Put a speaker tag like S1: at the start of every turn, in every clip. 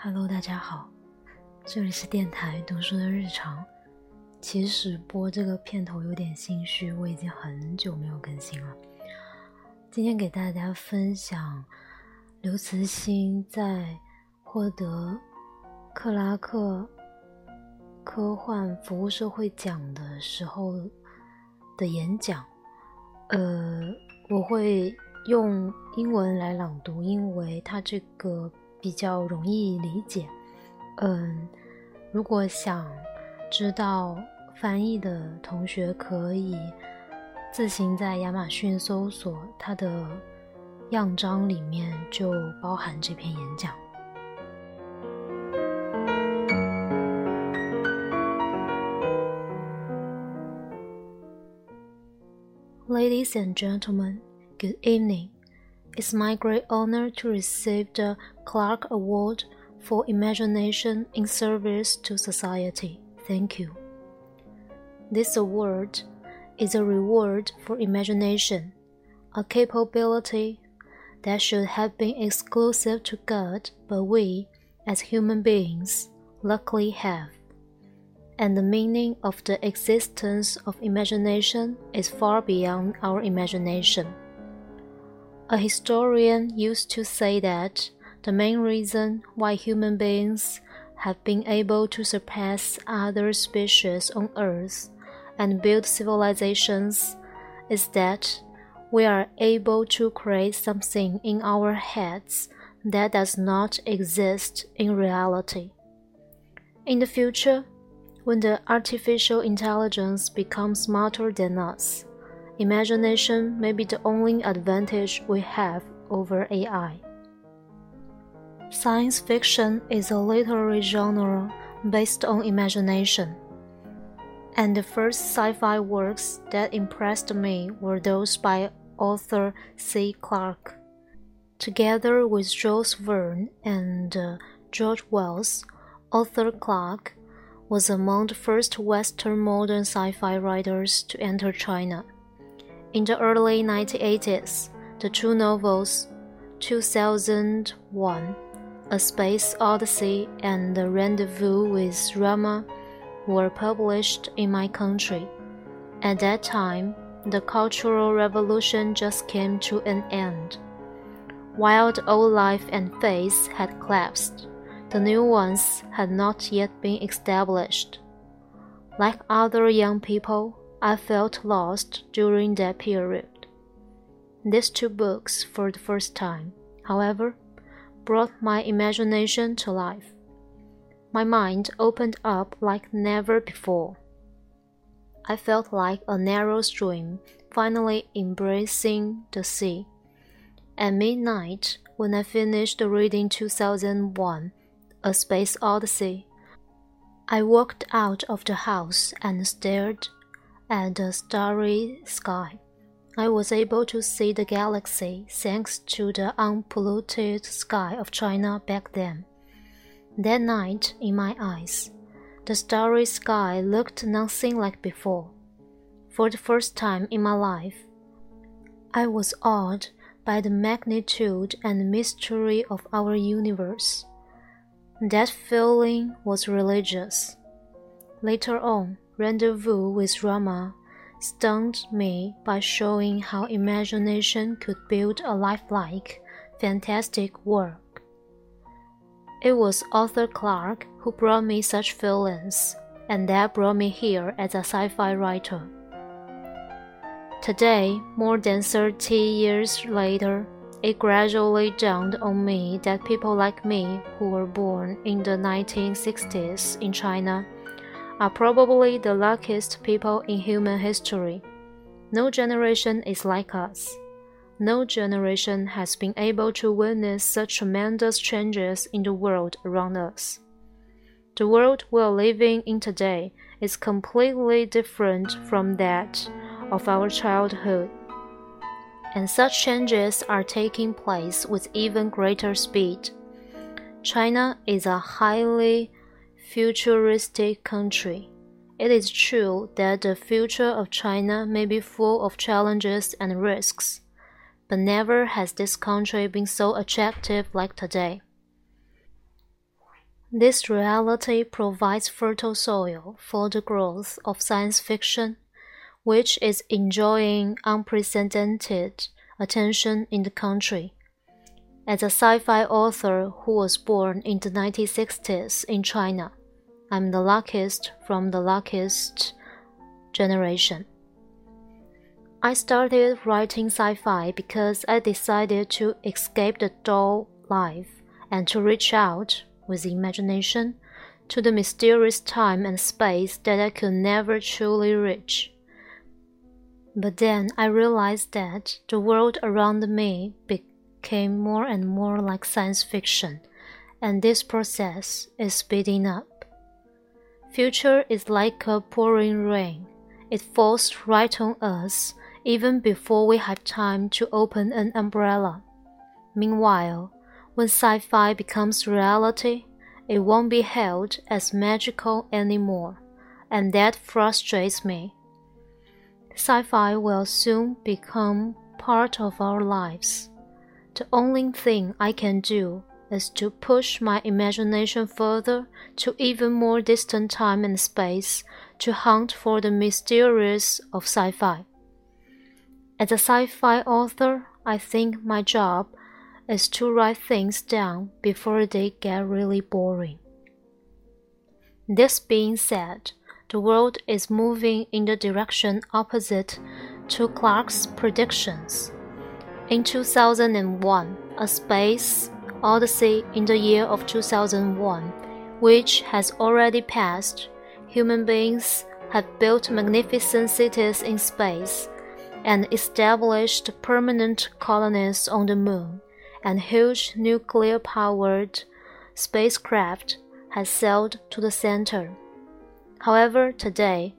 S1: Hello，大家好，这里是电台读书的日常。其实播这个片头有点心虚，我已经很久没有更新了。今天给大家分享刘慈欣在获得克拉克科幻服务社会奖的时候的演讲。呃，我会用英文来朗读，因为它这个。比较容易理解，嗯，如果想知道翻译的同学可以自行在亚马逊搜索它的样章，里面就包含这篇演讲。Ladies and gentlemen, good evening. It's my great honor to receive the Clarke Award for Imagination in Service to Society. Thank you. This award is a reward for imagination, a capability that should have been exclusive to God, but we, as human beings, luckily have. And the meaning of the existence of imagination is far beyond our imagination. A historian used to say that the main reason why human beings have been able to surpass other species on Earth and build civilizations is that we are able to create something in our heads that does not exist in reality. In the future, when the artificial intelligence becomes smarter than us, Imagination may be the only advantage we have over AI. Science fiction is a literary genre based on imagination. And the first sci fi works that impressed me were those by Arthur C. Clarke. Together with Jules Verne and uh, George Wells, Arthur Clarke was among the first Western modern sci fi writers to enter China. In the early 1980s, the two novels 2001 A Space Odyssey and The Rendezvous with Rama were published in my country. At that time, the Cultural Revolution just came to an end. While the old life and faith had collapsed, the new ones had not yet been established. Like other young people, I felt lost during that period. These two books, for the first time, however, brought my imagination to life. My mind opened up like never before. I felt like a narrow stream finally embracing the sea. At midnight, when I finished reading 2001 A Space Odyssey, I walked out of the house and stared at the starry sky. I was able to see the galaxy thanks to the unpolluted sky of China back then. That night, in my eyes, the starry sky looked nothing like before. For the first time in my life, I was awed by the magnitude and mystery of our universe. That feeling was religious. Later on, Rendezvous with Rama stunned me by showing how imagination could build a lifelike, fantastic work. It was Arthur Clarke who brought me such feelings, and that brought me here as a sci fi writer. Today, more than 30 years later, it gradually dawned on me that people like me, who were born in the 1960s in China, are probably the luckiest people in human history. No generation is like us. No generation has been able to witness such tremendous changes in the world around us. The world we're living in today is completely different from that of our childhood. And such changes are taking place with even greater speed. China is a highly futuristic country. It is true that the future of China may be full of challenges and risks, but never has this country been so attractive like today. This reality provides fertile soil for the growth of science fiction, which is enjoying unprecedented attention in the country. As a sci fi author who was born in the 1960s in China, I'm the luckiest from the luckiest generation. I started writing sci fi because I decided to escape the dull life and to reach out with imagination to the mysterious time and space that I could never truly reach. But then I realized that the world around me became more and more like science fiction, and this process is speeding up. Future is like a pouring rain. It falls right on us even before we have time to open an umbrella. Meanwhile, when sci fi becomes reality, it won't be held as magical anymore, and that frustrates me. Sci fi will soon become part of our lives. The only thing I can do is to push my imagination further to even more distant time and space to hunt for the mysterious of sci fi. As a sci fi author, I think my job is to write things down before they get really boring. This being said, the world is moving in the direction opposite to Clarke's predictions. In 2001, A Space Odyssey in the year of 2001, which has already passed, human beings have built magnificent cities in space and established permanent colonies on the moon and huge nuclear powered spacecraft has sailed to the center. However, today,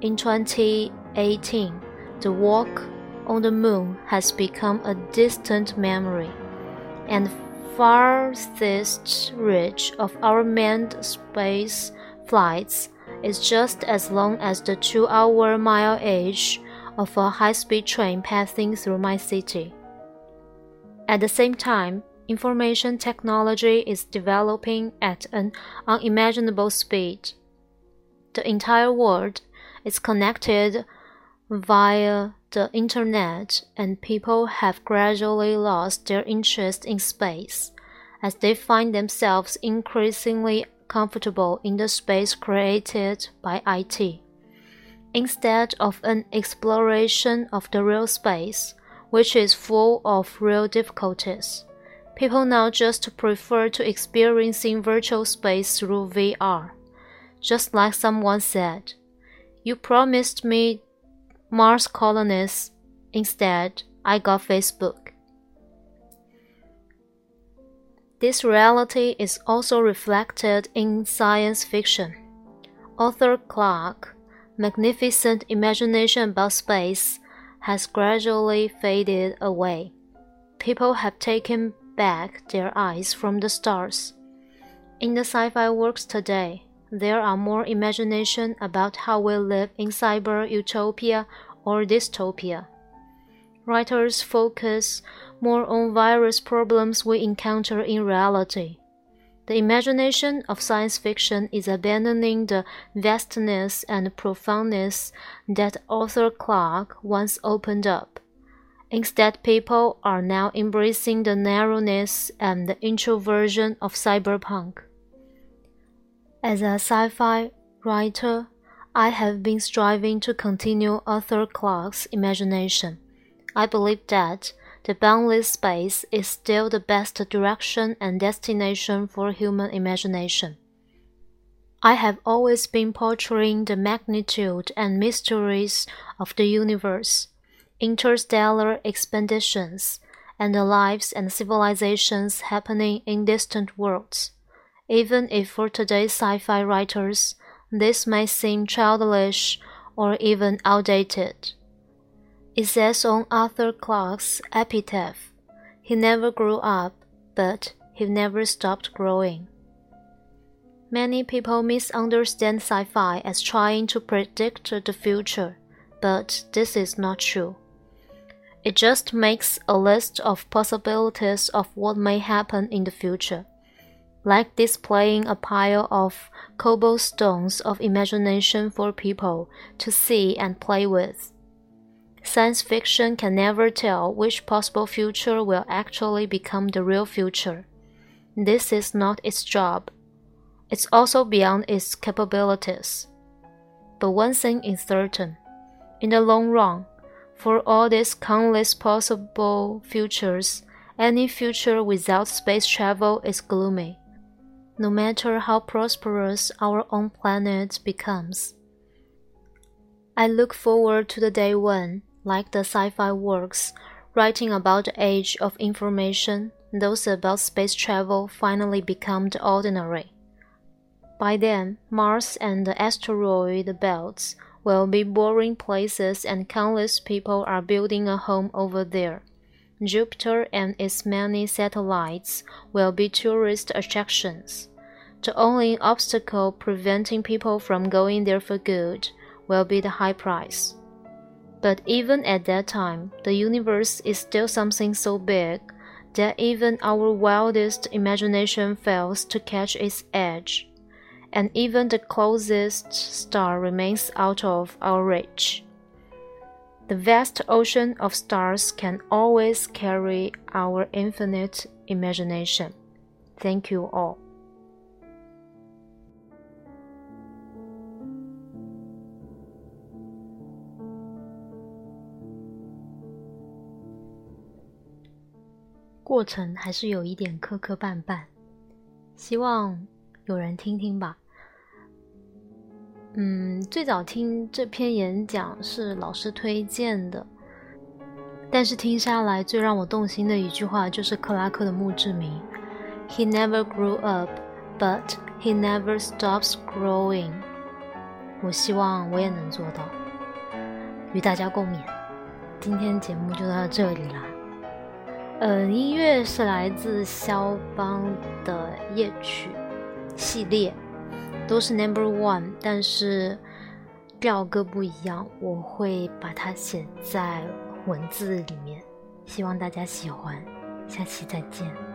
S1: in 2018, the walk on the moon has become a distant memory, and farthest reach of our manned space flights is just as long as the two hour mile age of a high speed train passing through my city. At the same time, information technology is developing at an unimaginable speed. The entire world is connected via the internet, and people have gradually lost their interest in space as they find themselves increasingly comfortable in the space created by IT. Instead of an exploration of the real space, which is full of real difficulties. People now just prefer to experiencing virtual space through VR. Just like someone said, You promised me Mars colonies. Instead, I got Facebook. This reality is also reflected in science fiction. Arthur Clarke's magnificent imagination about space has gradually faded away. People have taken back their eyes from the stars. In the sci fi works today, there are more imagination about how we live in cyber utopia or dystopia. Writers focus more on various problems we encounter in reality. The imagination of science fiction is abandoning the vastness and profoundness that Arthur Clarke once opened up. Instead, people are now embracing the narrowness and the introversion of cyberpunk. As a sci fi writer, I have been striving to continue Arthur Clarke's imagination. I believe that the boundless space is still the best direction and destination for human imagination. I have always been portraying the magnitude and mysteries of the universe, interstellar expeditions, and the lives and civilizations happening in distant worlds. Even if for today's sci fi writers, this may seem childish or even outdated. It says on Arthur Clarke's epitaph, he never grew up, but he never stopped growing. Many people misunderstand sci fi as trying to predict the future, but this is not true. It just makes a list of possibilities of what may happen in the future, like displaying a pile of cobblestones of imagination for people to see and play with. Science fiction can never tell which possible future will actually become the real future. This is not its job. It's also beyond its capabilities. But one thing is certain in the long run, for all these countless possible futures, any future without space travel is gloomy, no matter how prosperous our own planet becomes. I look forward to the day when, like the sci fi works writing about the age of information, those about space travel finally become the ordinary. By then, Mars and the asteroid belts will be boring places, and countless people are building a home over there. Jupiter and its many satellites will be tourist attractions. The only obstacle preventing people from going there for good will be the high price. But even at that time, the universe is still something so big that even our wildest imagination fails to catch its edge, and even the closest star remains out of our reach. The vast ocean of stars can always carry our infinite imagination. Thank you all. 过程还是有一点磕磕绊绊，希望有人听听吧。 嗯，最早听这篇演讲是老师推荐的，但是听下来最让我动心的一句话就是克拉克的墓志铭：“He never grew up, but he never stops growing。”我希望我也能做到，与大家共勉。今天节目就到这里啦。呃，音乐是来自肖邦的夜曲系列，都是 Number One，但是调歌不一样，我会把它写在文字里面，希望大家喜欢，下期再见。